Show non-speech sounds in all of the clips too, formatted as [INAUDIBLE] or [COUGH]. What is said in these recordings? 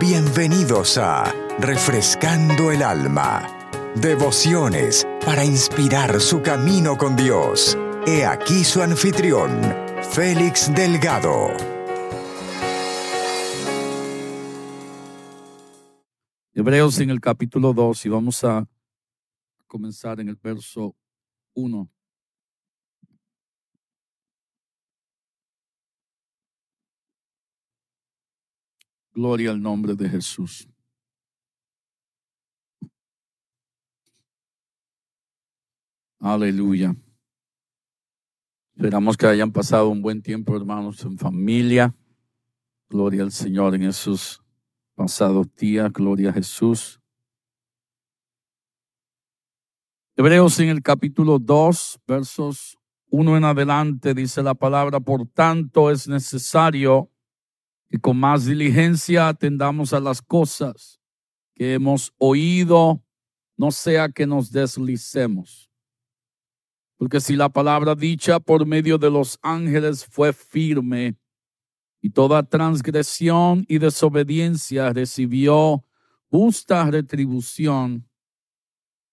Bienvenidos a Refrescando el Alma. Devociones para inspirar su camino con Dios. He aquí su anfitrión, Félix Delgado. Hebreos en el capítulo 2 y vamos a comenzar en el verso 1. Gloria al nombre de Jesús. Aleluya. Esperamos que hayan pasado un buen tiempo, hermanos, en familia. Gloria al Señor en esos pasados días. Gloria a Jesús. Hebreos en el capítulo 2, versos 1 en adelante, dice la palabra, por tanto es necesario que con más diligencia atendamos a las cosas que hemos oído, no sea que nos deslicemos. Porque si la palabra dicha por medio de los ángeles fue firme, y toda transgresión y desobediencia recibió justa retribución,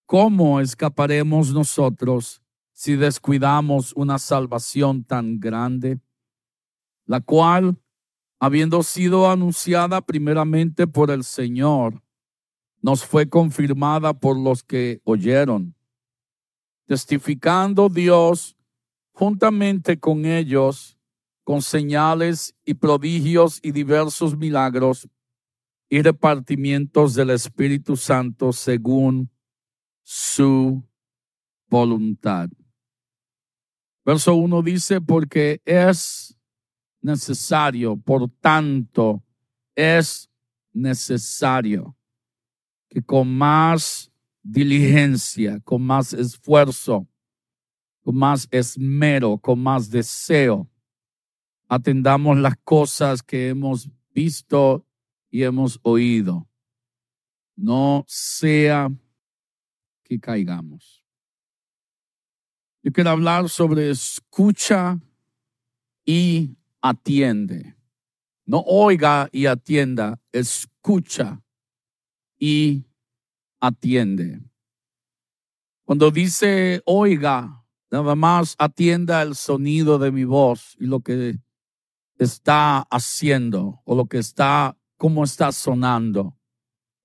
¿cómo escaparemos nosotros si descuidamos una salvación tan grande, la cual habiendo sido anunciada primeramente por el Señor, nos fue confirmada por los que oyeron, testificando Dios juntamente con ellos, con señales y prodigios y diversos milagros y repartimientos del Espíritu Santo según su voluntad. Verso 1 dice, porque es necesario, por tanto, es necesario que con más diligencia, con más esfuerzo, con más esmero, con más deseo, atendamos las cosas que hemos visto y hemos oído. No sea que caigamos. Yo quiero hablar sobre escucha y atiende. No oiga y atienda, escucha y atiende. Cuando dice oiga, nada más atienda el sonido de mi voz y lo que está haciendo o lo que está, cómo está sonando.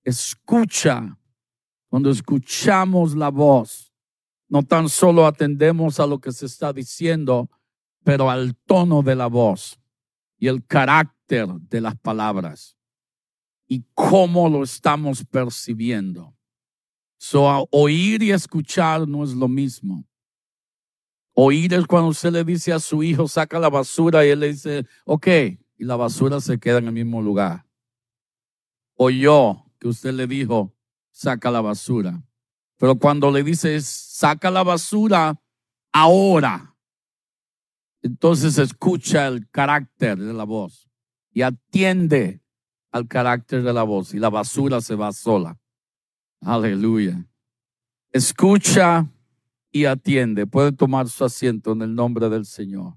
Escucha. Cuando escuchamos la voz, no tan solo atendemos a lo que se está diciendo, pero al tono de la voz y el carácter de las palabras y cómo lo estamos percibiendo. So, oír y escuchar no es lo mismo. Oír es cuando usted le dice a su hijo, saca la basura y él le dice, ok, y la basura se queda en el mismo lugar. Oyó que usted le dijo, saca la basura. Pero cuando le dice, saca la basura ahora, entonces escucha el carácter de la voz y atiende al carácter de la voz y la basura se va sola. Aleluya. Escucha y atiende. Puede tomar su asiento en el nombre del Señor.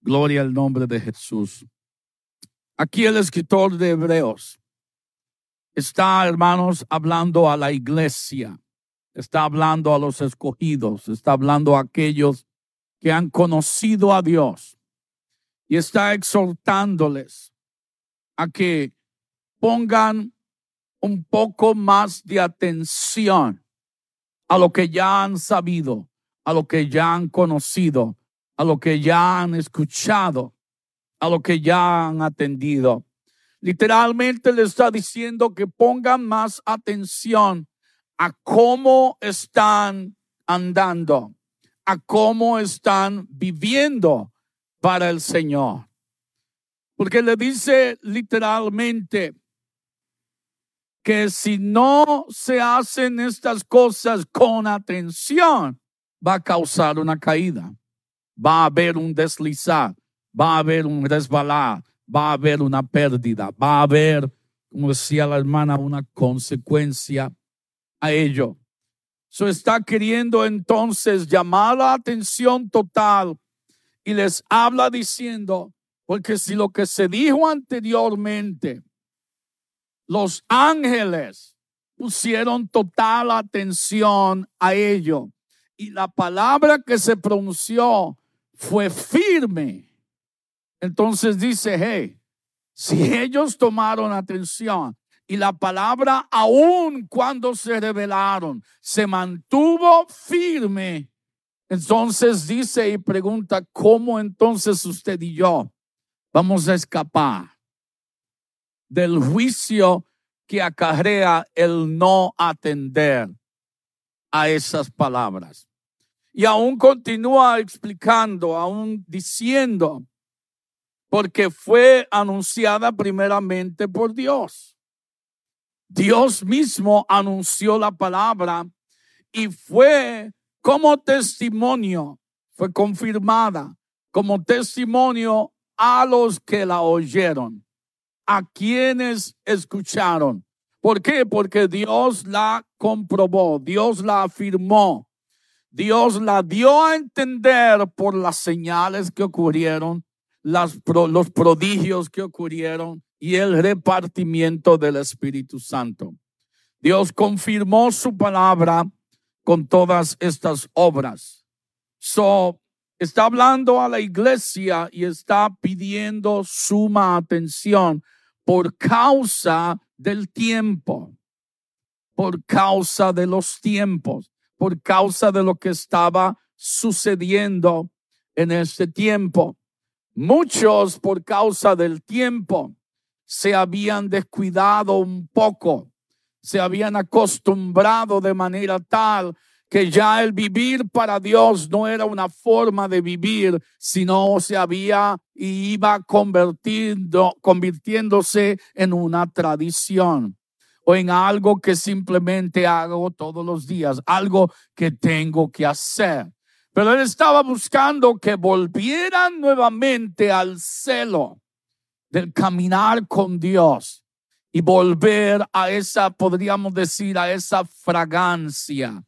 Gloria al nombre de Jesús. Aquí el escritor de Hebreos está, hermanos, hablando a la iglesia está hablando a los escogidos, está hablando a aquellos que han conocido a Dios y está exhortándoles a que pongan un poco más de atención a lo que ya han sabido, a lo que ya han conocido, a lo que ya han escuchado, a lo que ya han atendido. Literalmente le está diciendo que pongan más atención a cómo están andando, a cómo están viviendo para el Señor. Porque le dice literalmente que si no se hacen estas cosas con atención, va a causar una caída, va a haber un deslizar, va a haber un resbalar, va a haber una pérdida, va a haber, como decía la hermana, una consecuencia a ello. So está queriendo entonces llamar la atención total y les habla diciendo, Porque si lo que se dijo anteriormente, los ángeles pusieron total atención a ello y la palabra que se pronunció fue firme. Entonces dice, hey, si ellos tomaron atención y la palabra aún cuando se revelaron se mantuvo firme, entonces dice y pregunta, ¿cómo entonces usted y yo vamos a escapar del juicio que acarrea el no atender a esas palabras? Y aún continúa explicando, aún diciendo, porque fue anunciada primeramente por Dios. Dios mismo anunció la palabra y fue como testimonio, fue confirmada como testimonio a los que la oyeron, a quienes escucharon. ¿Por qué? Porque Dios la comprobó, Dios la afirmó, Dios la dio a entender por las señales que ocurrieron, las, los prodigios que ocurrieron y el repartimiento del Espíritu Santo. Dios confirmó su palabra con todas estas obras. So, está hablando a la iglesia y está pidiendo suma atención por causa del tiempo, por causa de los tiempos, por causa de lo que estaba sucediendo en este tiempo. Muchos por causa del tiempo se habían descuidado un poco, se habían acostumbrado de manera tal que ya el vivir para Dios no era una forma de vivir, sino se había y iba convirtiendo, convirtiéndose en una tradición o en algo que simplemente hago todos los días, algo que tengo que hacer. Pero él estaba buscando que volvieran nuevamente al celo del caminar con Dios y volver a esa, podríamos decir, a esa fragancia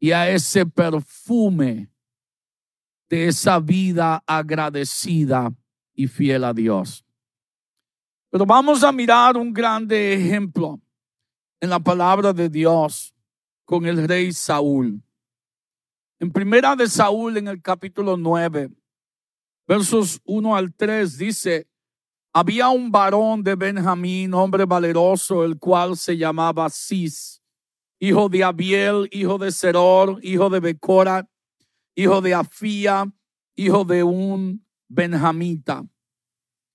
y a ese perfume de esa vida agradecida y fiel a Dios. Pero vamos a mirar un grande ejemplo en la palabra de Dios con el rey Saúl. En primera de Saúl, en el capítulo 9, versos 1 al 3, dice, había un varón de Benjamín, hombre valeroso, el cual se llamaba Cis, hijo de Abiel, hijo de Seror, hijo de Becora, hijo de Afía, hijo de un benjamita.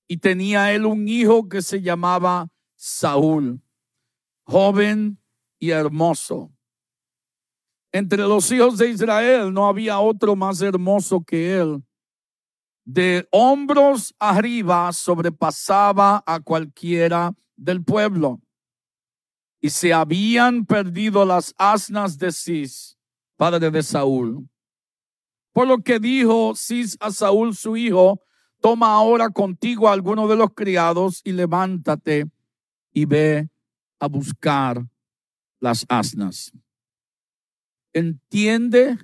Y tenía él un hijo que se llamaba Saúl, joven y hermoso. Entre los hijos de Israel no había otro más hermoso que él de hombros arriba sobrepasaba a cualquiera del pueblo. Y se habían perdido las asnas de Cis, padre de Saúl. Por lo que dijo Cis a Saúl su hijo, toma ahora contigo a alguno de los criados y levántate y ve a buscar las asnas. Entiende,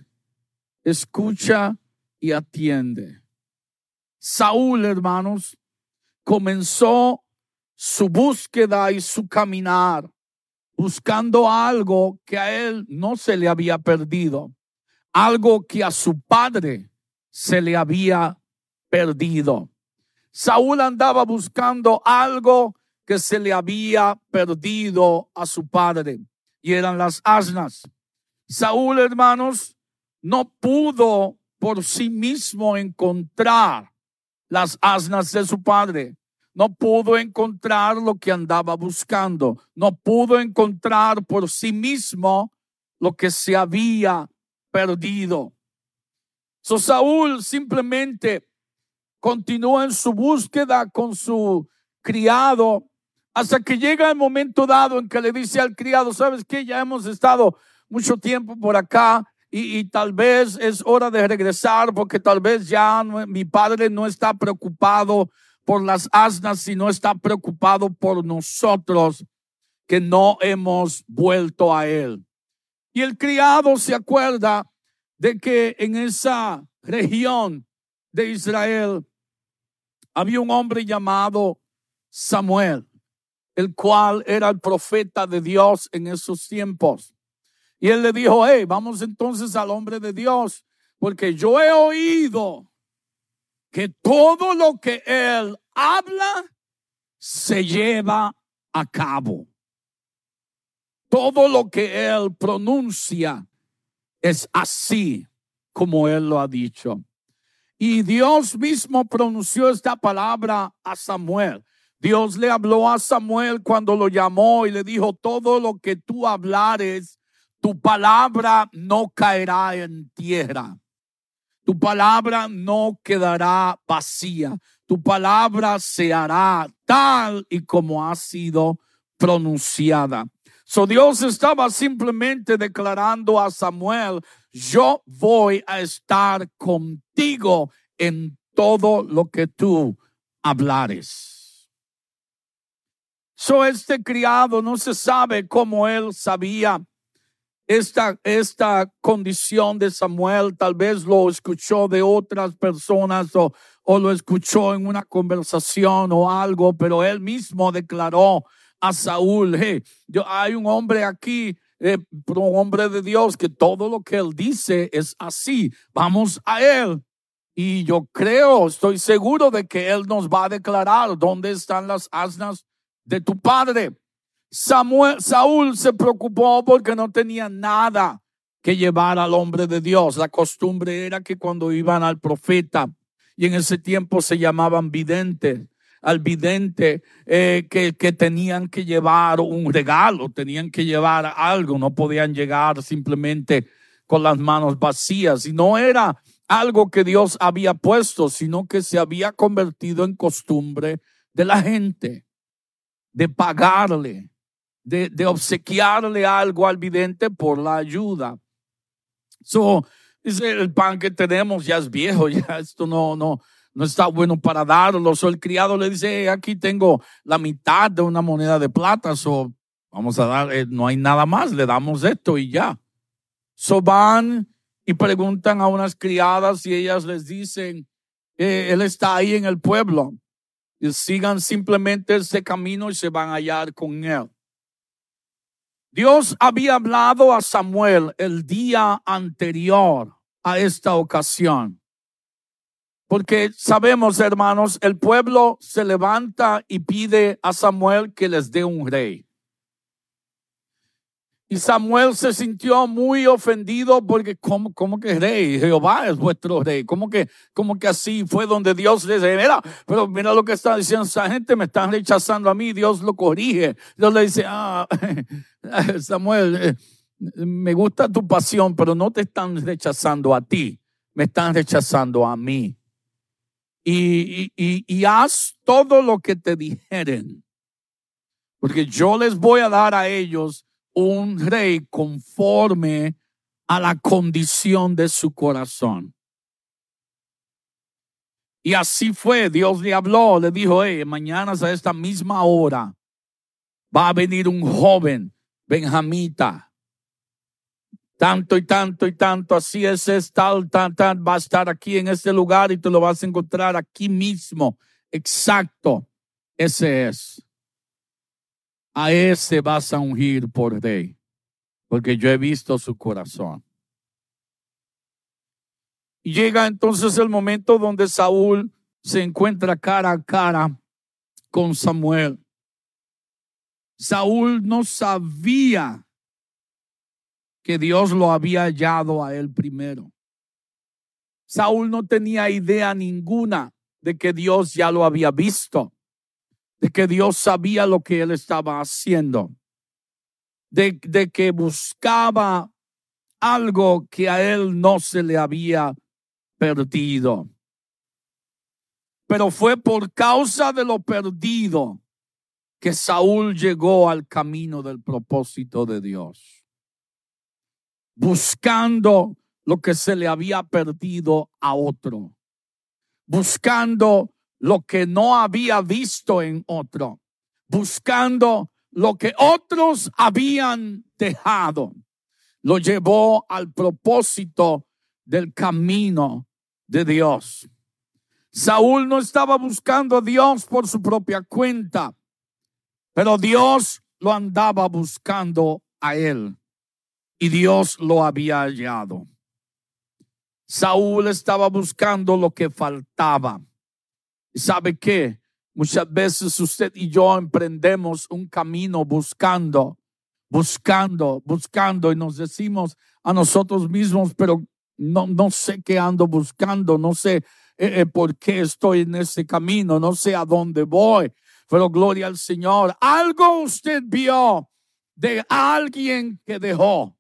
escucha y atiende. Saúl, hermanos, comenzó su búsqueda y su caminar buscando algo que a él no se le había perdido, algo que a su padre se le había perdido. Saúl andaba buscando algo que se le había perdido a su padre y eran las asnas. Saúl, hermanos, no pudo por sí mismo encontrar las asnas de su padre. No pudo encontrar lo que andaba buscando. No pudo encontrar por sí mismo lo que se había perdido. So Saúl simplemente continúa en su búsqueda con su criado hasta que llega el momento dado en que le dice al criado, ¿sabes qué? Ya hemos estado mucho tiempo por acá y, tal vez es hora de regresar porque tal vez ya mi padre no está preocupado por las asnas, sino está preocupado por nosotros que no hemos vuelto a él. Y el criado se acuerda de que en esa región de Israel había un hombre llamado Samuel, el cual era el profeta de Dios en esos tiempos. Y él le dijo, hey, vamos entonces al hombre de Dios, porque yo he oído que todo lo que él habla se lleva a cabo. Todo lo que él pronuncia es así como él lo ha dicho. Y Dios mismo pronunció esta palabra a Samuel. Dios le habló a Samuel cuando lo llamó y le dijo, todo lo que tú hablares, tu palabra no caerá en tierra. Tu palabra no quedará vacía. Tu palabra se hará tal y como ha sido pronunciada. So Dios estaba simplemente declarando a Samuel, yo voy a estar contigo en todo lo que tú hablares. So este criado no se sabe cómo él sabía esta, esta condición de Samuel, tal vez lo escuchó de otras personas o, o lo escuchó en una conversación o algo, pero él mismo declaró a Saúl, hey, yo, hay un hombre aquí, eh, un hombre de Dios, que todo lo que él dice es así, vamos a él. Y yo creo, estoy seguro de que él nos va a declarar dónde están las asnas de tu padre. Samuel, Saúl se preocupó porque no tenía nada que llevar al hombre de Dios. La costumbre era que cuando iban al profeta, y en ese tiempo se llamaban videntes, al vidente eh, que, que tenían que llevar un regalo, tenían que llevar algo, no podían llegar simplemente con las manos vacías. Y no era algo que Dios había puesto, sino que se había convertido en costumbre de la gente, de pagarle, de, de obsequiarle algo al vidente por la ayuda. So, dice, el pan que tenemos ya es viejo, [LAUGHS] ya esto no, no, no está bueno para darlo. So el criado le dice, aquí tengo la mitad de una moneda de plata, so vamos a dar, eh, no hay nada más, le damos esto y ya. So van y preguntan a unas criadas y ellas les dicen, eh, él está ahí en el pueblo. Y sigan simplemente ese camino y se van a hallar con él. Dios había hablado a Samuel el día anterior a esta ocasión. Porque sabemos, hermanos, el pueblo se levanta y pide a Samuel que les dé un rey. Y Samuel se sintió muy ofendido porque ¿cómo, cómo que rey? Jehová es vuestro rey. ¿Cómo que, cómo que así fue donde Dios le dice, mira, pero mira lo que está diciendo esa gente, me están rechazando a mí, Dios lo corrige. Dios le dice, ah, [LAUGHS] Samuel, eh, me gusta tu pasión, pero no te están rechazando a ti, me están rechazando a mí y, y, haz todo lo que te dijeren, porque yo les voy a dar a ellos un rey conforme a la condición de su corazón. Y así fue, Dios le habló, le dijo, hey, mañana a esta misma hora va a venir un joven benjamita tanto y tanto y tanto, así es, es tal, tal, tal, va a estar aquí en este lugar y te lo vas a encontrar aquí mismo. Exacto, ese es. A ese vas a ungir por rey, porque yo he visto su corazón. Y llega entonces el momento donde Saúl se encuentra cara a cara con Samuel. Saúl no sabía que Dios lo había hallado a él primero. Saúl no tenía idea ninguna de que Dios ya lo había visto, de que Dios sabía lo que él estaba haciendo, de, de que buscaba algo que a él no se le había perdido. Pero fue por causa de lo perdido que Saúl llegó al camino del propósito de Dios buscando lo que se le había perdido a otro, buscando lo que no había visto en otro, buscando lo que otros habían dejado. Lo llevó al propósito del camino de Dios. Saúl no estaba buscando a Dios por su propia cuenta, pero Dios lo andaba buscando a él y Dios lo había hallado. Saúl estaba buscando lo que faltaba. ¿Sabe qué? Muchas veces usted y yo emprendemos un camino buscando, buscando, buscando y nos decimos a nosotros mismos, pero no, no sé qué ando buscando, no sé eh, eh, por qué estoy en ese camino, no sé a dónde voy, pero gloria al Señor. Algo usted vio de alguien que dejó.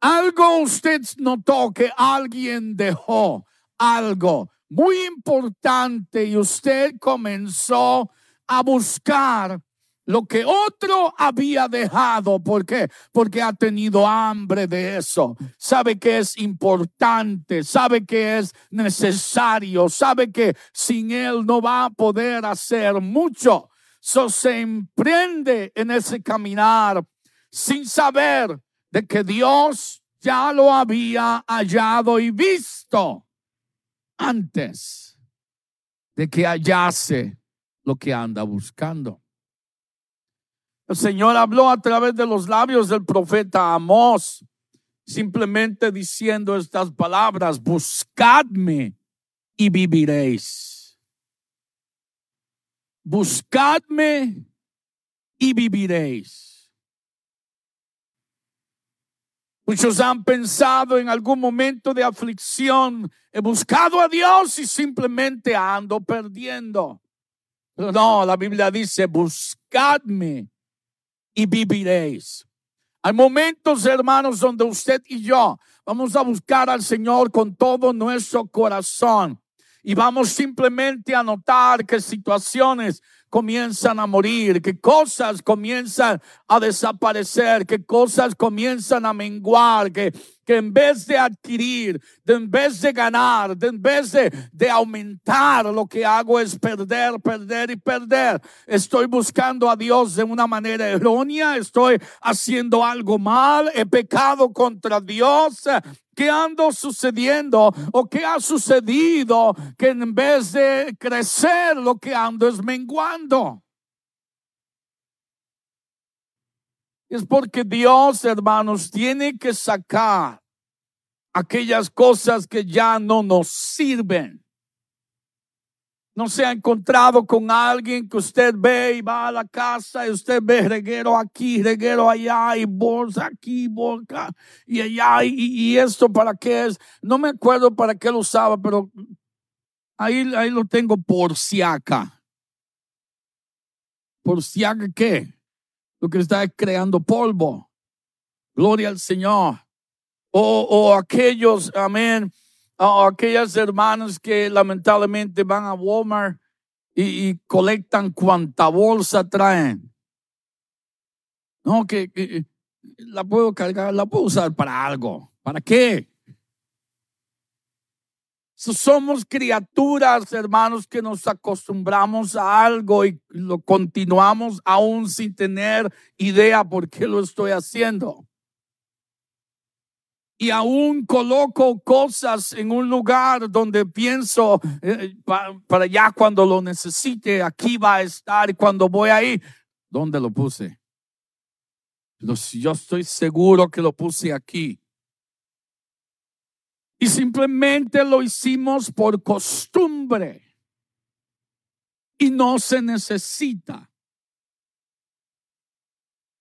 Algo usted notó que alguien dejó. Algo muy importante y usted comenzó a buscar lo que otro había dejado. ¿Por qué? Porque ha tenido hambre de eso. Sabe que es importante, sabe que es necesario, sabe que sin él no va a poder hacer mucho. So se emprende en ese caminar sin saber de que Dios ya lo había hallado y visto antes de que hallase lo que anda buscando. El Señor habló a través de los labios del profeta Amós, simplemente diciendo estas palabras, buscadme y viviréis. Buscadme y viviréis. Muchos han pensado en algún momento de aflicción, he buscado a Dios y simplemente ando perdiendo. Pero no, la Biblia dice, buscadme y viviréis. Hay momentos, hermanos, donde usted y yo vamos a buscar al Señor con todo nuestro corazón y vamos simplemente a notar que situaciones comienzan a morir, que cosas comienzan a desaparecer, que cosas comienzan a menguar, que, que en vez de adquirir, de en vez de ganar, de en vez de, de aumentar, lo que hago es perder, perder y perder. Estoy buscando a Dios de una manera errónea, estoy haciendo algo mal, he pecado contra Dios, ¿Qué ando sucediendo o qué ha sucedido que en vez de crecer lo que ando es menguando? Es porque Dios, hermanos, tiene que sacar aquellas cosas que ya no nos sirven no se ha encontrado con alguien que usted ve y va a la casa y usted ve reguero aquí, reguero allá y bolsa aquí, bolsa y allá y, esto para qué es. No me acuerdo para qué lo usaba, pero ahí, ahí lo tengo por si acá. ¿Por si acá qué? Lo que está creando polvo. Gloria al Señor. O, o aquellos, amén a aquellas hermanas que lamentablemente van a Walmart y, colectan cuanta bolsa traen. No, que, la puedo cargar, la puedo usar para algo. ¿Para qué? somos criaturas, hermanos, que nos acostumbramos a algo y lo continuamos aún sin tener idea por qué lo estoy haciendo y aún coloco cosas en un lugar donde pienso eh, para, allá cuando lo necesite, aquí va a estar cuando voy ahí, ¿dónde lo puse? yo estoy seguro que lo puse aquí. Y simplemente lo hicimos por costumbre. Y no se necesita.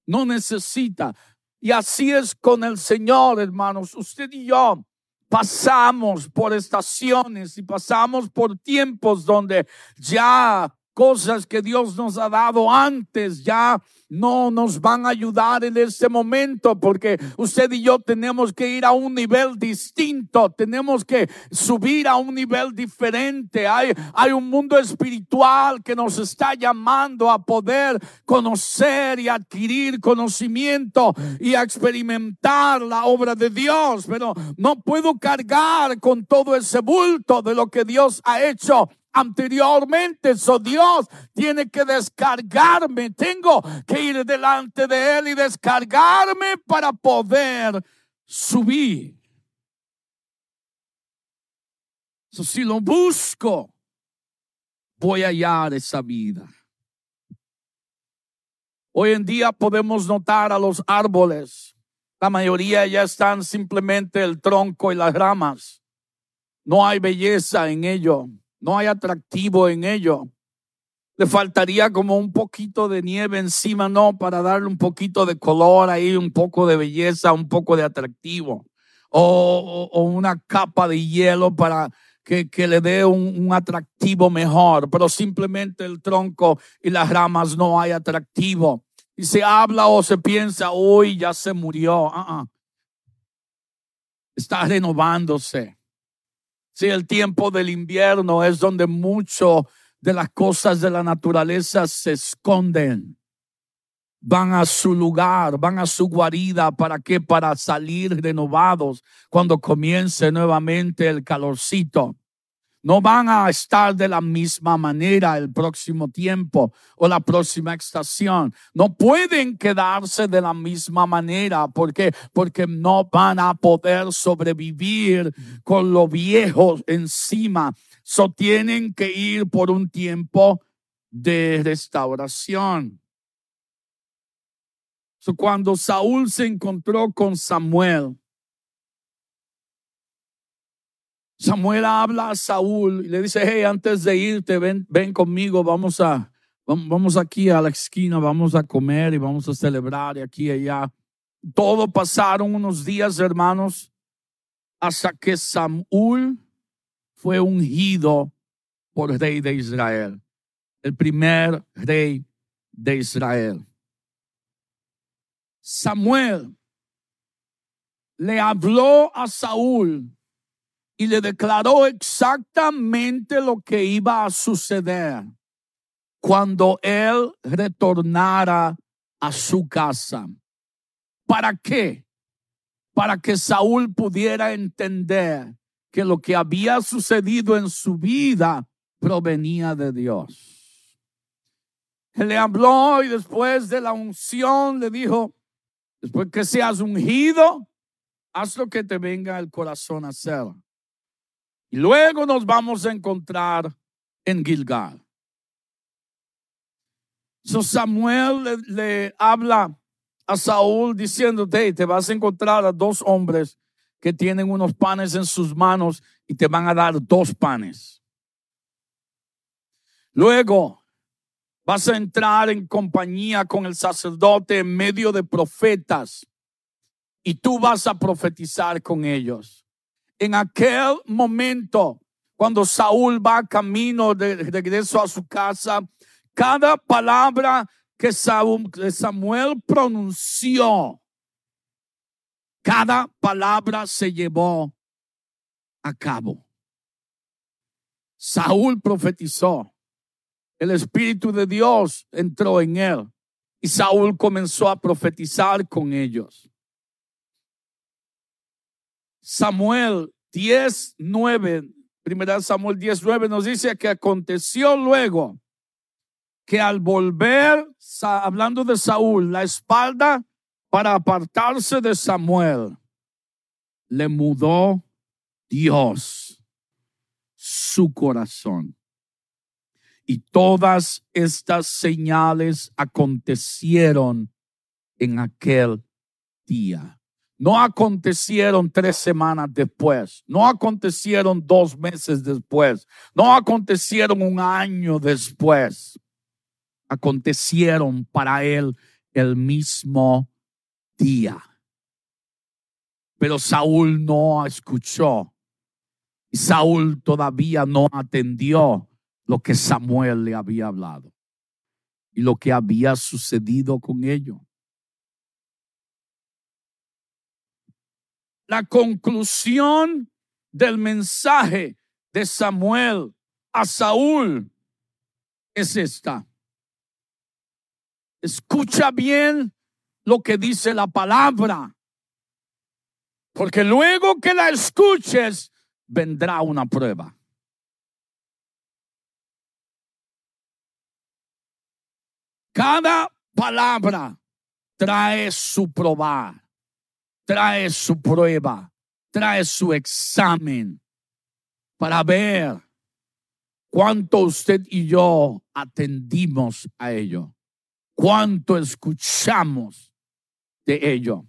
No necesita. Y así es con el Señor, hermanos. Usted y yo pasamos por estaciones y pasamos por tiempos donde ya cosas que Dios nos ha dado antes ya no nos van a ayudar en este momento porque usted y yo tenemos que ir a un nivel distinto, tenemos que subir a un nivel diferente. Hay, hay un mundo espiritual que nos está llamando a poder conocer y adquirir conocimiento y a experimentar la obra de Dios, pero no puedo cargar con todo ese bulto de lo que Dios ha hecho anteriormente. So Dios tiene que descargarme. Tengo que ir delante de Él y descargarme para poder subir. So, si lo busco voy a hallar esa vida. Hoy en día podemos notar a los árboles. La mayoría ya están simplemente el tronco y las ramas. No hay belleza en ello. No hay atractivo en ello. Le faltaría como un poquito de nieve encima, ¿no? Para darle un poquito de color ahí, un poco de belleza, un poco de atractivo. O, una capa de hielo para que, le dé un, atractivo mejor, pero simplemente el tronco y las ramas no hay atractivo. Y se habla o se piensa, hoy ya se murió. Uh-uh. Está renovándose. Si el tiempo del invierno es donde mucho de las cosas de la naturaleza se esconden van a su lugar, van a su guarida. ¿Para qué? Para salir renovados cuando comience nuevamente el calorcito. No van a estar de la misma manera el próximo tiempo o la próxima estación. No pueden quedarse de la misma manera. ¿Por qué? Porque no van a poder sobrevivir con lo viejo encima. So tienen que ir por un tiempo de restauración cuando Saúl se encontró con Samuel, Samuel habla a Saúl y le dice, hey, antes de irte, ven, ven conmigo, vamos a, vamos aquí a la esquina, vamos a comer y vamos a celebrar y aquí y allá. Todo pasaron unos días, hermanos, hasta que Saúl fue ungido por rey de Israel, el primer rey de Israel. Samuel le habló a Saúl y le declaró exactamente lo que iba a suceder cuando él retornara a su casa. ¿Para qué? Para que Saúl pudiera entender que lo que había sucedido en su vida provenía de Dios. Le habló y después de la unción le dijo, Después que seas ungido, haz lo que te venga el corazón a hacer. Y luego nos vamos a encontrar en Gilgal. So Samuel le, habla a Saúl diciendo, te vas a encontrar a dos hombres que tienen unos panes en sus manos y te van a dar dos panes. Luego Vas a entrar en compañía con el sacerdote en medio de profetas y tú vas a profetizar con ellos. En aquel momento, cuando Saúl va camino de regreso a su casa, cada palabra que Samuel pronunció, cada palabra se llevó a cabo. Saúl profetizó el Espíritu de Dios entró en él y Saúl comenzó a profetizar con ellos. Samuel 10, 9, primera Samuel 10, 9 nos dice que aconteció luego que al volver, hablando de Saúl, la espalda para apartarse de Samuel, le mudó Dios su corazón. Y todas estas señales acontecieron en aquel día. No acontecieron tres semanas después, no acontecieron dos meses después, no acontecieron un año después. Acontecieron para él el mismo día. Pero Saúl no escuchó. Y Saúl todavía no atendió lo que Samuel le había hablado y lo que había sucedido con ellos. La conclusión del mensaje de Samuel a Saúl es esta. Escucha bien lo que dice la palabra, porque luego que la escuches vendrá una prueba. Cada palabra trae su probar, trae su prueba, trae su examen para ver cuánto usted y yo atendimos a ello, cuánto escuchamos de ello.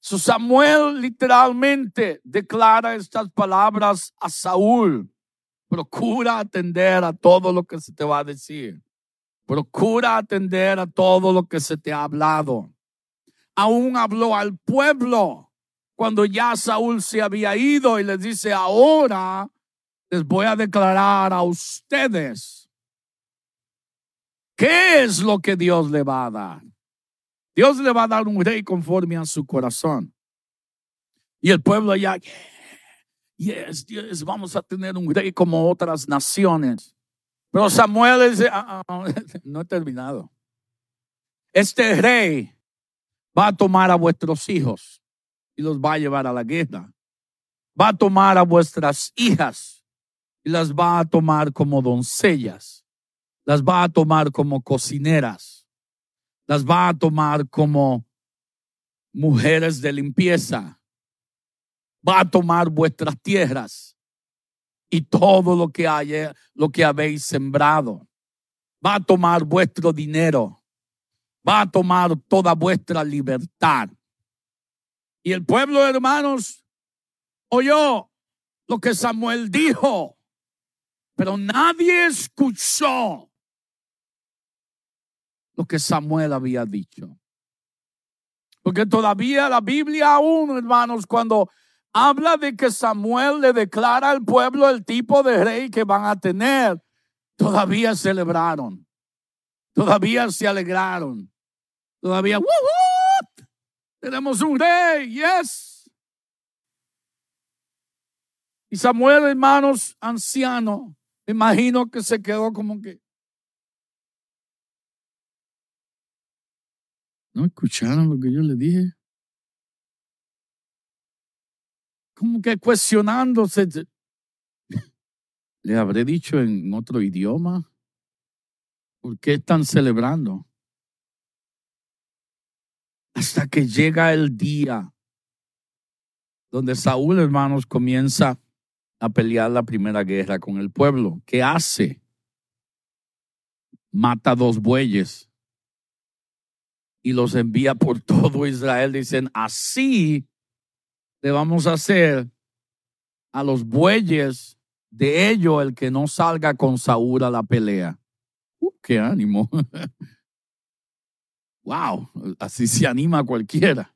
So Samuel literalmente declara estas palabras a Saúl. Procura atender a todo lo que se te va a decir. Procura atender a todo lo que se te ha hablado. Aún habló al pueblo cuando ya Saúl se había ido y les dice, ahora les voy a declarar a ustedes qué es lo que Dios le va a dar. Dios le va a dar un rey conforme a su corazón. Y el pueblo ya, yes, vamos a tener un rey como otras naciones. Pero Samuel dice, ah, ah, [LAUGHS] no he terminado. Este rey va a tomar a vuestros hijos y los va a llevar a la guerra. Va a tomar a vuestras hijas y las va a tomar como doncellas. Las va a tomar como cocineras las va a tomar como mujeres de limpieza. Va a tomar vuestras tierras y todo lo que haya, lo que habéis sembrado. Va a tomar vuestro dinero. Va a tomar toda vuestra libertad. Y el pueblo, hermanos, oyó lo que Samuel dijo, pero nadie escuchó lo que Samuel había dicho. Porque todavía la Biblia aún, hermanos, cuando habla de que Samuel le declara al pueblo el tipo de rey que van a tener, todavía celebraron, todavía se alegraron, todavía, tenemos un rey, yes. Y Samuel, hermanos, anciano, imagino que se quedó como que, ¿No escucharon lo que yo le dije? Como que cuestionándose. [LAUGHS] Le habré dicho en otro idioma. ¿Por qué están celebrando? Hasta que llega el día donde Saúl, hermanos, comienza a pelear la primera guerra con el pueblo. ¿Qué hace? Mata dos bueyes y los envía por [LAUGHS] todo Israel. Dicen, así le vamos a hacer a los bueyes de ellos el que no salga con Saúl a la pelea. Uh, ¡Qué ánimo! [LAUGHS] ¡Wow! Así se anima cualquiera.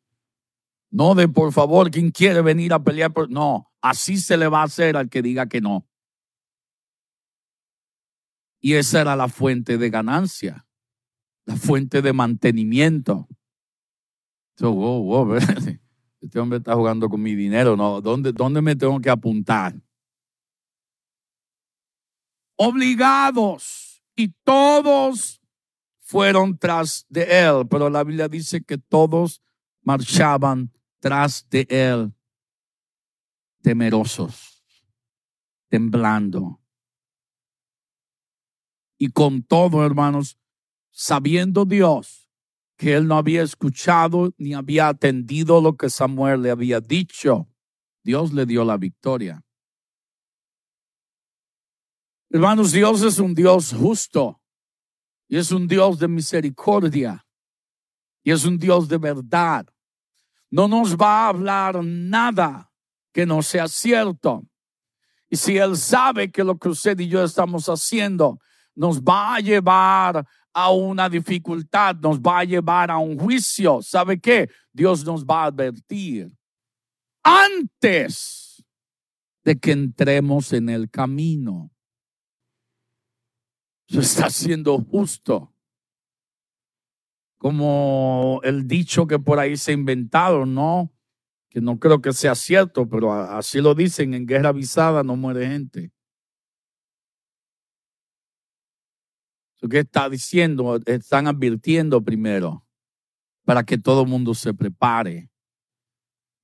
No de por favor, quien quiere venir a pelear? Por... No, así se le va a hacer al que diga que no. Y esa era la fuente de ganancia la fuente de mantenimiento. [LAUGHS] este hombre está jugando con mi dinero, ¿no? ¿Dónde, ¿Dónde me tengo que apuntar? Obligados y todos fueron tras de él, pero la Biblia dice que todos marchaban tras de él, temerosos, temblando. Y con todo, hermanos, sabiendo Dios que él no había escuchado ni había atendido lo que Samuel le había dicho, Dios le dio la victoria. Hermanos, Dios es un Dios justo y es un Dios de misericordia y es un Dios de verdad. No nos va a hablar nada que no sea cierto. Y si Él sabe que lo que usted y yo estamos haciendo nos va a llevar a una dificultad, nos va a llevar a un juicio. ¿Sabe qué? Dios nos va a advertir antes de que entremos en el camino. Está siendo justo. Como el dicho que por ahí se ha inventado, ¿no? Que no creo que sea cierto, pero así lo dicen, en guerra avisada no muere gente. ¿Qué está diciendo? Están advirtiendo primero para que todo el mundo se prepare.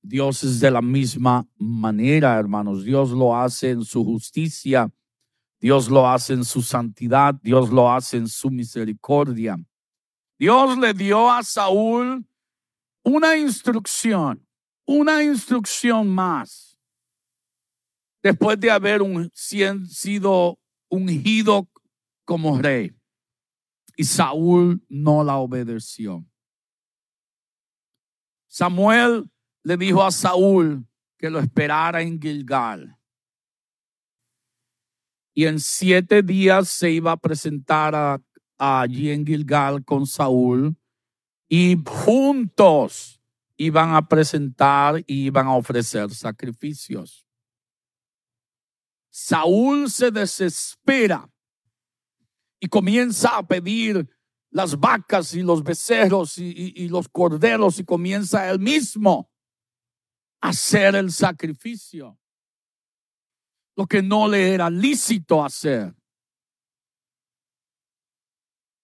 Dios es de la misma manera, hermanos. Dios lo hace en su justicia. Dios lo hace en su santidad. Dios lo hace en su misericordia. Dios le dio a Saúl una instrucción, una instrucción más. Después de haber sido ungido como rey. Y Saúl no la obedeció. Samuel le dijo a Saúl que lo esperara en Gilgal. Y en siete días se iba a presentar a, allí en Gilgal con Saúl y juntos iban a presentar y iban a ofrecer sacrificios. Saúl se desespera y comienza a pedir las vacas y los becerros y, los corderos y comienza él mismo a hacer el sacrificio. Lo que no le era lícito hacer.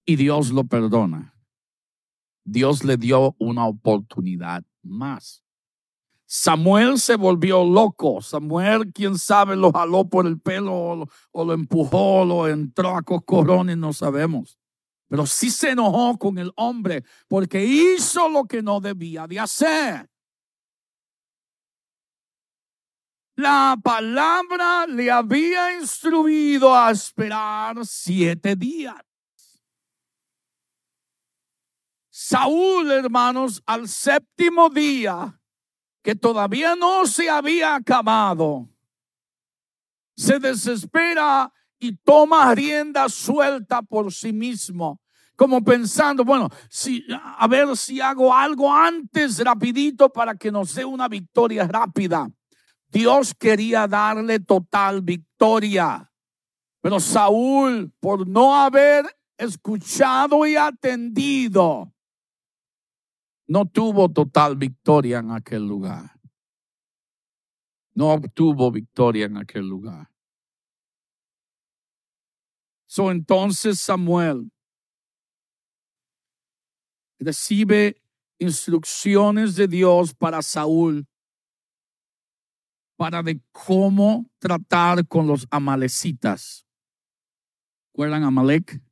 Y Dios lo perdona. Dios le dio una oportunidad más. Samuel se volvió loco. Samuel, quién sabe, lo jaló por el pelo o lo, empujó, lo entró a coscorrones, no sabemos. Pero sí se enojó con el hombre porque hizo lo que no debía de hacer. La palabra le había instruido a esperar siete días. Saúl, hermanos, al séptimo día, que todavía no se había acabado, se desespera y toma rienda suelta por sí mismo, como pensando, bueno, si, a ver si hago algo antes rapidito para que nos dé una victoria rápida. Dios quería darle total victoria, pero Saúl, por no haber escuchado y atendido, no tuvo total victoria en aquel lugar. No obtuvo victoria en aquel lugar. So entonces Samuel recibe instrucciones de Dios para Saúl para de cómo tratar con los amalecitas. ¿Recuerdan Amalek?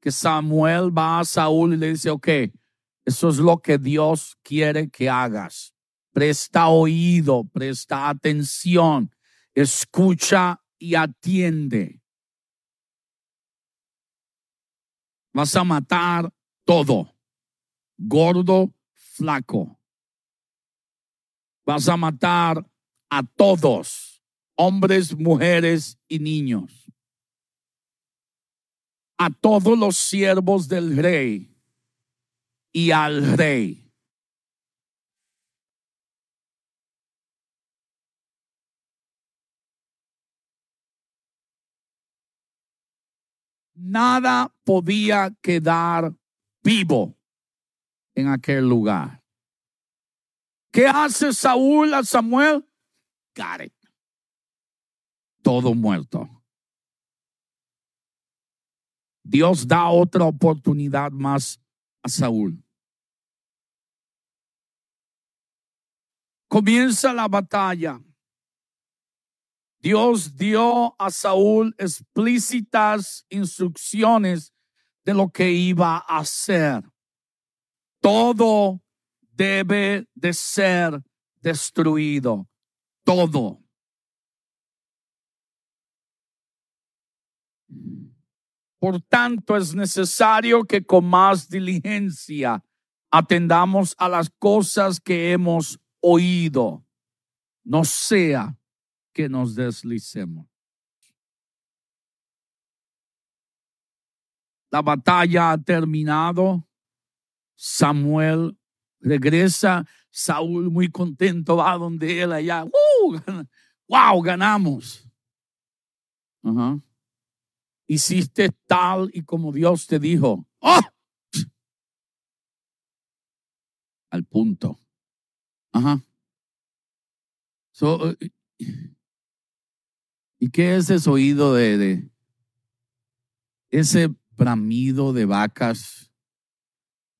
Que Samuel va a Saúl y le dice, ok, eso es lo que Dios quiere que hagas. Presta oído, presta atención, escucha y atiende. Vas a matar todo, gordo, flaco. Vas a matar a todos, hombres, mujeres y niños. A todos los siervos del rey y al rey. nada podía quedar vivo en aquel lugar. ¿Qué hace Saúl a Samuel? It. Todo muerto. Dios da otra oportunidad más a Saúl. Comienza la batalla. Dios dio a Saúl explícitas instrucciones de lo que iba a hacer. Todo debe de ser destruido. Todo. Por tanto, es necesario que con más diligencia atendamos a las cosas que hemos oído. No sea que nos deslicemos. La batalla ha terminado. Samuel regresa. Saúl muy contento va donde él allá. ¡Wow! Ganamos. Hiciste tal y como Dios te dijo. ¡Oh! Al punto. Ajá. So, ¿Y qué es ese oído de, ese bramido de vacas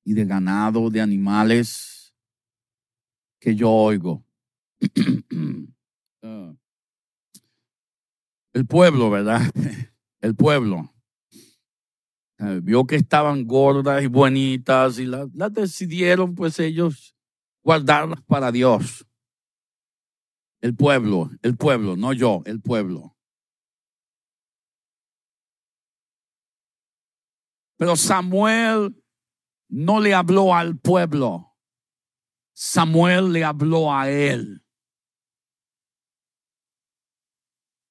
y de ganado, de animales que yo oigo. [CLEARS THROAT] Ah. El pueblo, ¿verdad? [LAUGHS] El pueblo. Ah, vio que estaban gordas y bonitas y las la decidieron pues ellos guardarlas para Dios. El pueblo, el pueblo, no yo, el pueblo. Pero Samuel no le habló al pueblo. Samuel le habló a él.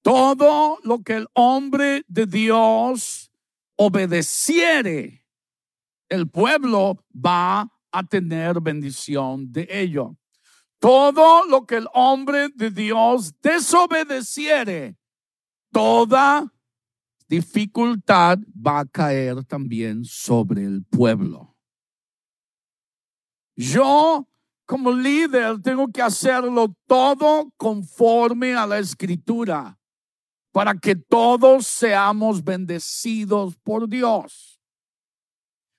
Todo lo que el hombre de Dios obedeciere, el pueblo va a tener bendición de ello. Todo lo que el hombre de Dios desobedeciere, toda dificultad va a caer también sobre el pueblo. Yo como líder tengo que hacerlo todo conforme a la escritura para que todos seamos bendecidos por Dios.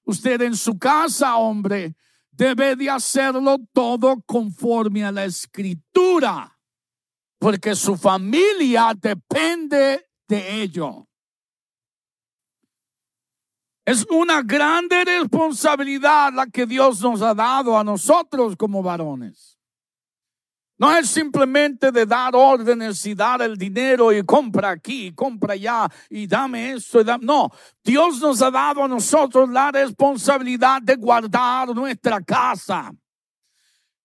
Usted en su casa, hombre, debe de hacerlo todo conforme a la escritura, porque su familia depende de ello. Es una grande responsabilidad la que Dios nos ha dado a nosotros como varones. No es simplemente de dar órdenes y dar el dinero y compra aquí, compra allá y dame esto. No, Dios nos ha dado a nosotros la responsabilidad de guardar nuestra casa,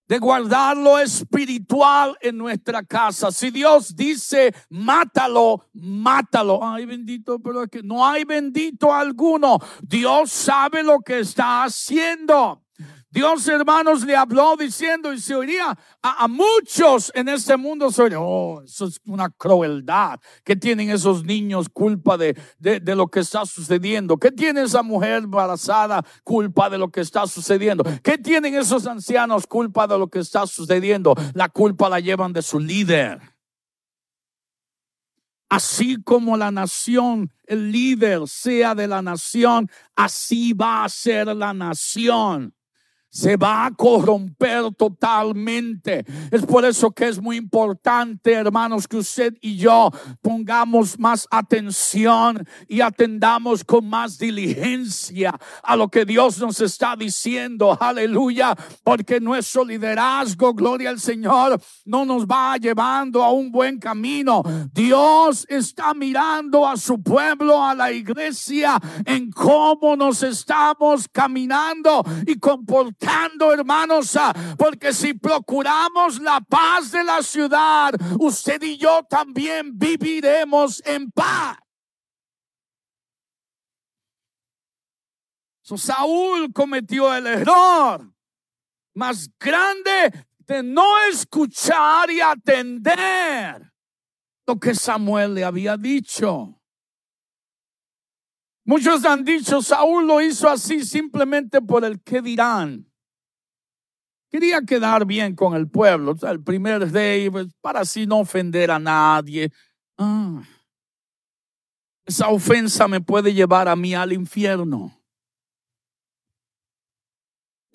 de guardar lo espiritual en nuestra casa. Si Dios dice, mátalo, mátalo. Ay, bendito, pero es que no hay bendito alguno. Dios sabe lo que está haciendo. Dios, hermanos, le habló diciendo y se oiría a, muchos en este mundo. Se oh, eso es una crueldad. ¿Qué tienen esos niños culpa de, de, de, lo que está sucediendo? ¿Qué tiene esa mujer embarazada culpa de lo que está sucediendo? ¿Qué tienen esos ancianos culpa de lo que está sucediendo? La culpa la llevan de su líder. Así como la nación, el líder sea de la nación, así va a ser la nación se va a corromper totalmente. Es por eso que es muy importante, hermanos, que usted y yo pongamos más atención y atendamos con más diligencia a lo que Dios nos está diciendo. Aleluya, porque nuestro liderazgo, gloria al Señor, no nos va llevando a un buen camino. Dios está mirando a su pueblo, a la iglesia, en cómo nos estamos caminando y comportando hermanos, ah, porque si procuramos la paz de la ciudad, usted y yo también viviremos en paz. Saúl cometió el error más grande de no escuchar y atender lo que Samuel le había dicho. Muchos han dicho, Saúl lo hizo así simplemente por el que dirán. Quería quedar bien con el pueblo, el primer rey, pues, para así no ofender a nadie. Ah, esa ofensa me puede llevar a mí al infierno.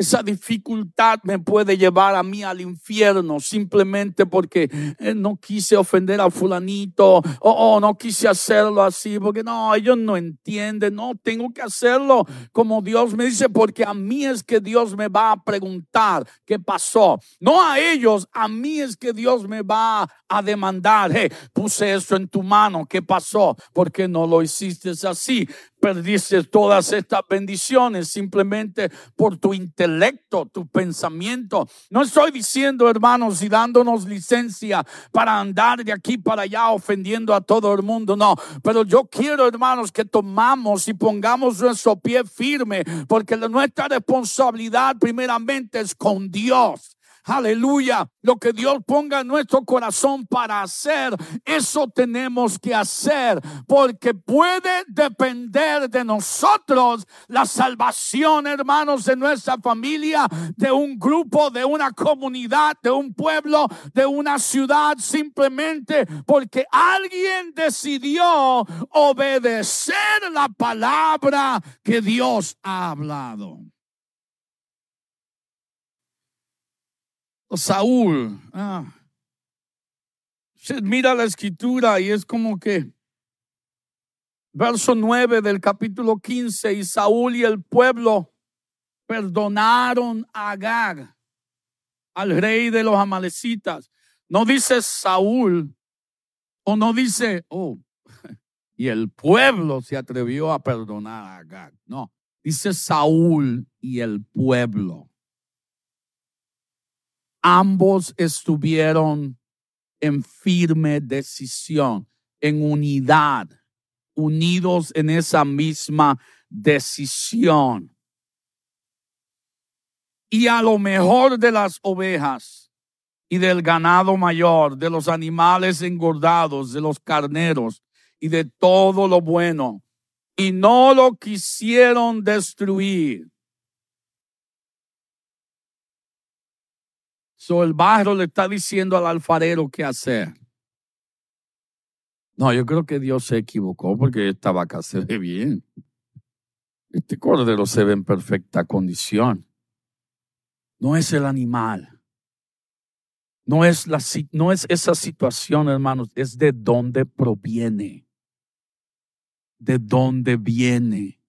Esa dificultad me puede llevar a mí al infierno simplemente porque eh, no quise ofender a fulanito o no quise hacerlo así porque no, ellos no entienden, no, tengo que hacerlo como Dios me dice porque a mí es que Dios me va a preguntar qué pasó. No a ellos, a mí es que Dios me va a demandar, hey, puse eso en tu mano, ¿qué pasó? Porque no lo hiciste así perdiste todas estas bendiciones simplemente por tu intelecto, tu pensamiento. No estoy diciendo, hermanos, y dándonos licencia para andar de aquí para allá ofendiendo a todo el mundo, no. Pero yo quiero, hermanos, que tomamos y pongamos nuestro pie firme, porque nuestra responsabilidad primeramente es con Dios. Aleluya. Lo que Dios ponga en nuestro corazón para hacer, eso tenemos que hacer. Porque puede depender de nosotros la salvación, hermanos, de nuestra familia, de un grupo, de una comunidad, de un pueblo, de una ciudad, simplemente porque alguien decidió obedecer la palabra que Dios ha hablado. Saúl. Ah. mira la escritura y es como que verso 9 del capítulo 15 y Saúl y el pueblo perdonaron a Agag, al rey de los amalecitas. No dice Saúl o no dice, oh, [LAUGHS] y el pueblo se atrevió a perdonar a Agag. No, Dice Saúl y el pueblo. Ambos estuvieron en firme decisión, en unidad, unidos en esa misma decisión. Y a lo mejor de las ovejas y del ganado mayor, de los animales engordados, de los carneros y de todo lo bueno, y no lo quisieron destruir. So el barro le está diciendo al alfarero qué hacer. No, yo creo que Dios se equivocó porque esta vaca se ve bien. Este cordero se ve en perfecta condición. No es el animal. No es, la, no es esa situación, hermanos, es de dónde proviene. De dónde viene.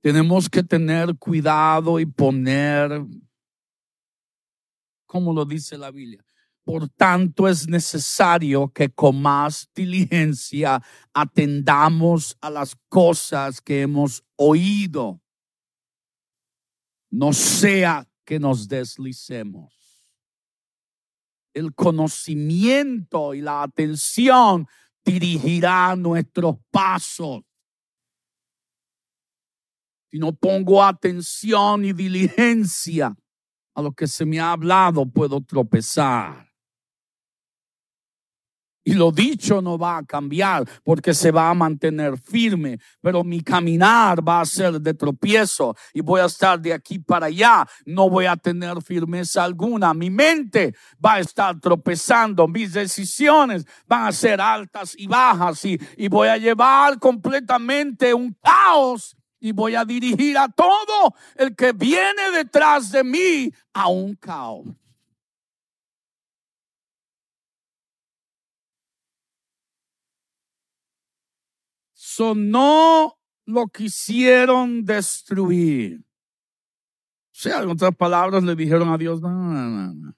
Tenemos que tener cuidado y poner, como lo dice la Biblia, por tanto, es necesario que con más diligencia atendamos a las cosas que hemos oído. No sea que nos deslicemos. El conocimiento y la atención dirigirá nuestros pasos. Si no pongo atención y diligencia a lo que se me ha hablado, puedo tropezar. Y lo dicho no va a cambiar porque se va a mantener firme, pero mi caminar va a ser de tropiezo y voy a estar de aquí para allá. No voy a tener firmeza alguna. Mi mente va a estar tropezando. Mis decisiones van a ser altas y bajas y, y voy a llevar completamente un caos y voy a dirigir a todo el que viene detrás de mí a un caos. no lo quisieron destruir. O sea, en otras palabras, le dijeron a Dios, no, no, no,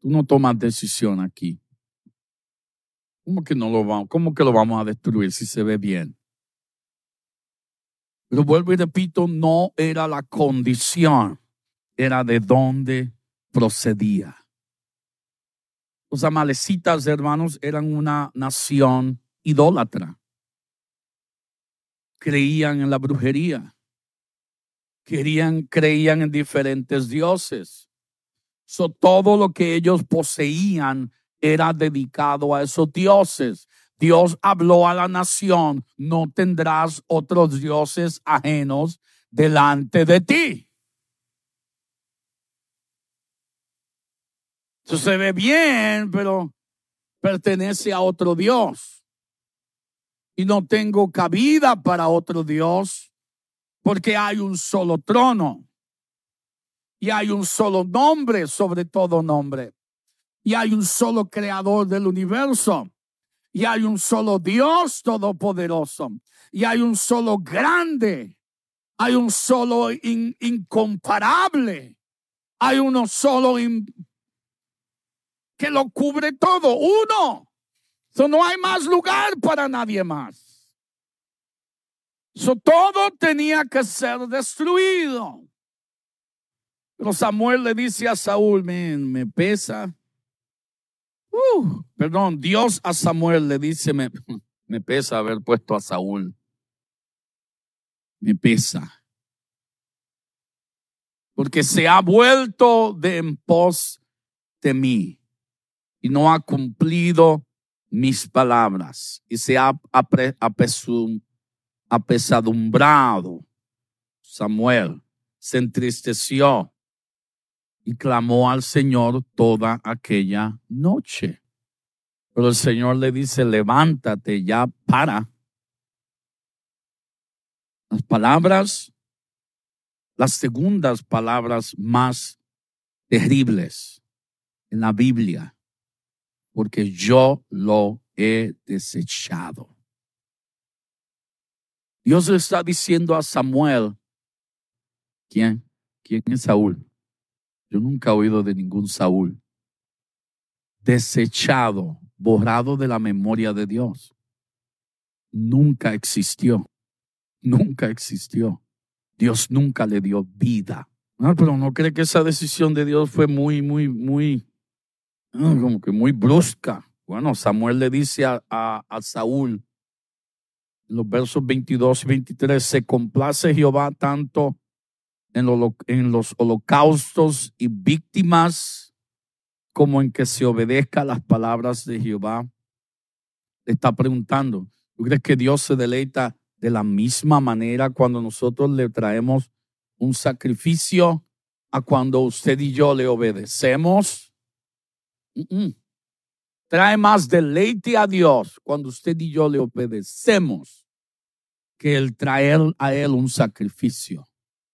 tú no tomas decisión aquí. ¿Cómo que no lo vamos, cómo que lo vamos a destruir si se ve bien? Pero vuelvo y repito, no era la condición, era de dónde procedía. Los amalecitas, hermanos, eran una nación idólatra creían en la brujería. Querían, creían en diferentes dioses. So, todo lo que ellos poseían era dedicado a esos dioses. Dios habló a la nación, no tendrás otros dioses ajenos delante de ti. Eso se ve bien, pero pertenece a otro Dios y no tengo cabida para otro Dios, porque hay un solo trono y hay un solo nombre sobre todo nombre y hay un solo creador del universo y hay un solo Dios todopoderoso y hay un solo grande, hay un solo incomparable, hay uno solo que lo cubre todo, uno no hay más lugar para nadie más. So, todo tenía que ser destruido. Pero Samuel le dice a Saúl, me pesa. Uh, perdón, Dios a Samuel le dice, me, me pesa haber puesto a Saúl. Me pesa. Porque se ha vuelto de en pos de mí y no ha cumplido mis palabras y se ha apesadumbrado. Samuel se entristeció y clamó al Señor toda aquella noche. Pero el Señor le dice, levántate, ya para. Las palabras, las segundas palabras más terribles en la Biblia porque yo lo he desechado. Dios le está diciendo a Samuel, ¿quién? ¿Quién es Saúl? Yo nunca he oído de ningún Saúl. Desechado, borrado de la memoria de Dios. nunca existió. Nunca existió. Dios nunca le dio vida. No, pero no cree que esa decisión de Dios fue muy, muy, muy, ah, como que muy brusca. Bueno, Samuel le dice a, a Saúl, en los versos 22 y 23, se complace Jehová tanto en, los holocaustos y víctimas como en que se obedezca las palabras de Jehová. Le está preguntando, ¿tú crees que Dios se deleita de la misma manera cuando nosotros le traemos un sacrificio a cuando usted y yo le obedecemos? Trae más deleite a Dios cuando usted y yo le obedecemos que el traer a Él un sacrificio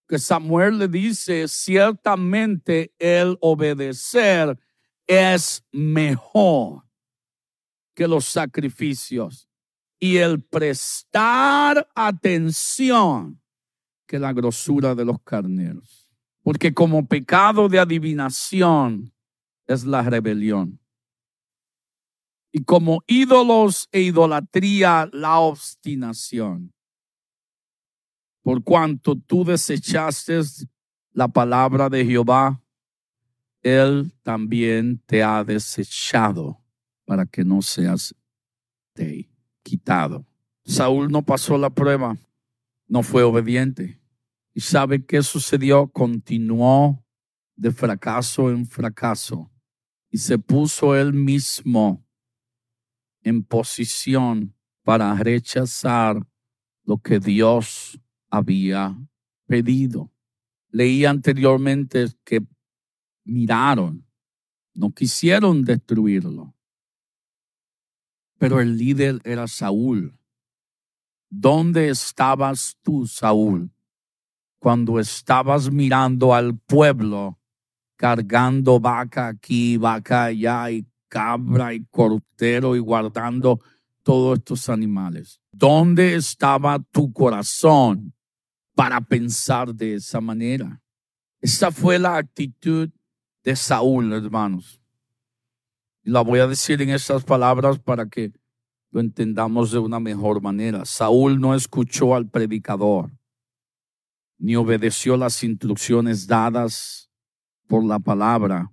que Samuel le dice, ciertamente el obedecer es mejor que los sacrificios y el prestar atención que la grosura de los carneros. Porque como pecado de adivinación es la rebelión. Y como ídolos e idolatría la obstinación por cuanto tú desechaste la palabra de Jehová, Él también te ha desechado para que no seas de quitado. Saúl no pasó la prueba, no fue obediente. ¿Y sabe qué sucedió? Continuó de fracaso en fracaso y se puso él mismo en posición para rechazar lo que Dios había pedido. Leí anteriormente que miraron, no quisieron destruirlo. Pero el líder era Saúl. ¿Dónde estabas tú, Saúl, cuando estabas mirando al pueblo cargando vaca aquí, vaca allá y cabra y cortero y guardando todos estos animales? ¿Dónde estaba tu corazón para pensar de esa manera. Esa fue la actitud de Saúl, hermanos. Y la voy a decir en estas palabras para que lo entendamos de una mejor manera. Saúl no escuchó al predicador, ni obedeció las instrucciones dadas por la palabra.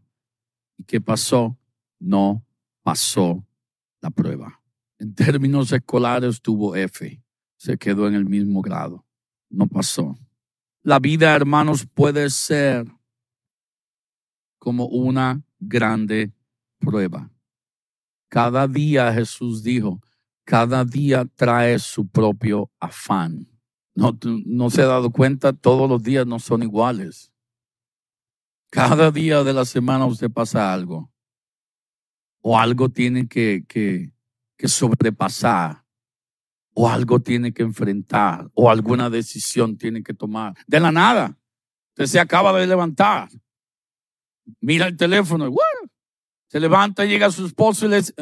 ¿Y qué pasó? No pasó la prueba. En términos escolares tuvo F, se quedó en el mismo grado no pasó. La vida, hermanos, puede ser como una grande prueba. Cada día Jesús dijo, cada día trae su propio afán. No, no se ha dado cuenta, todos los días no son iguales. Cada día de la semana usted pasa algo. O algo tiene que, que, que sobrepasar o algo tiene que enfrentar o alguna decisión tiene que tomar. De la nada, usted se acaba de levantar, mira el teléfono y se levanta, llega a su esposo y le dice,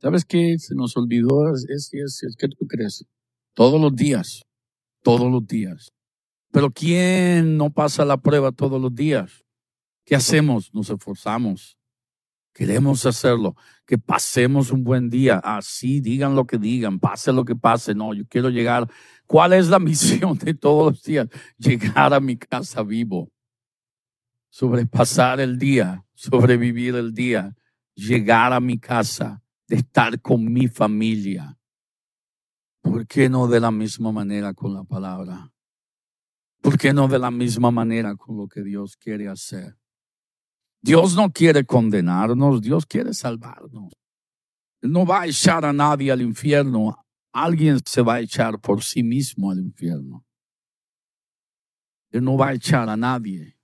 ¿sabes qué? Se nos olvidó, es, es, es, ¿qué tú crees? Todos los días, todos los días. Pero ¿quién no pasa la prueba todos los días? ¿Qué hacemos? Nos esforzamos. Queremos hacerlo que pasemos un buen día. Así, digan lo que digan, pase lo que pase. No, yo quiero llegar. ¿Cuál es la [LAUGHS] misión de todos los días? Llegar a mi casa vivo. Sobrepasar el día, sobrevivir el día, llegar a mi casa, de estar con mi familia. ¿Por qué no de la misma manera con la palabra? ¿Por qué no de la misma manera con lo que Dios quiere hacer? Dios no quiere condenarnos, Dios quiere salvarnos. Él no va a echar a nadie al infierno, alguien se va a echar por sí mismo al infierno. Él no va a echar a nadie.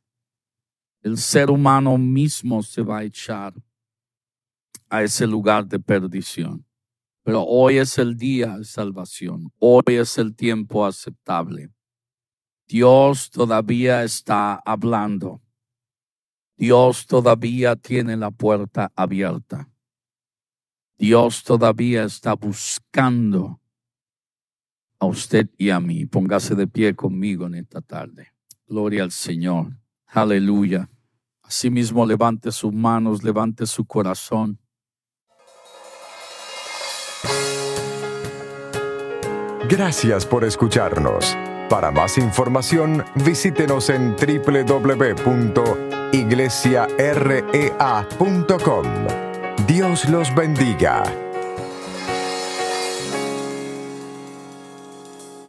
El ser humano mismo se va a echar a ese lugar de perdición. Pero hoy es el día de salvación. Hoy es el tiempo aceptable. Dios todavía está hablando. Dios todavía tiene la puerta abierta. Dios todavía está buscando a usted y a mí. Póngase de pie conmigo en esta tarde. Gloria al Señor. Aleluya. Asimismo, levante sus manos, levante su corazón. Gracias por escucharnos. Para más información, visítenos en www.iglesiarea.com. Dios los bendiga.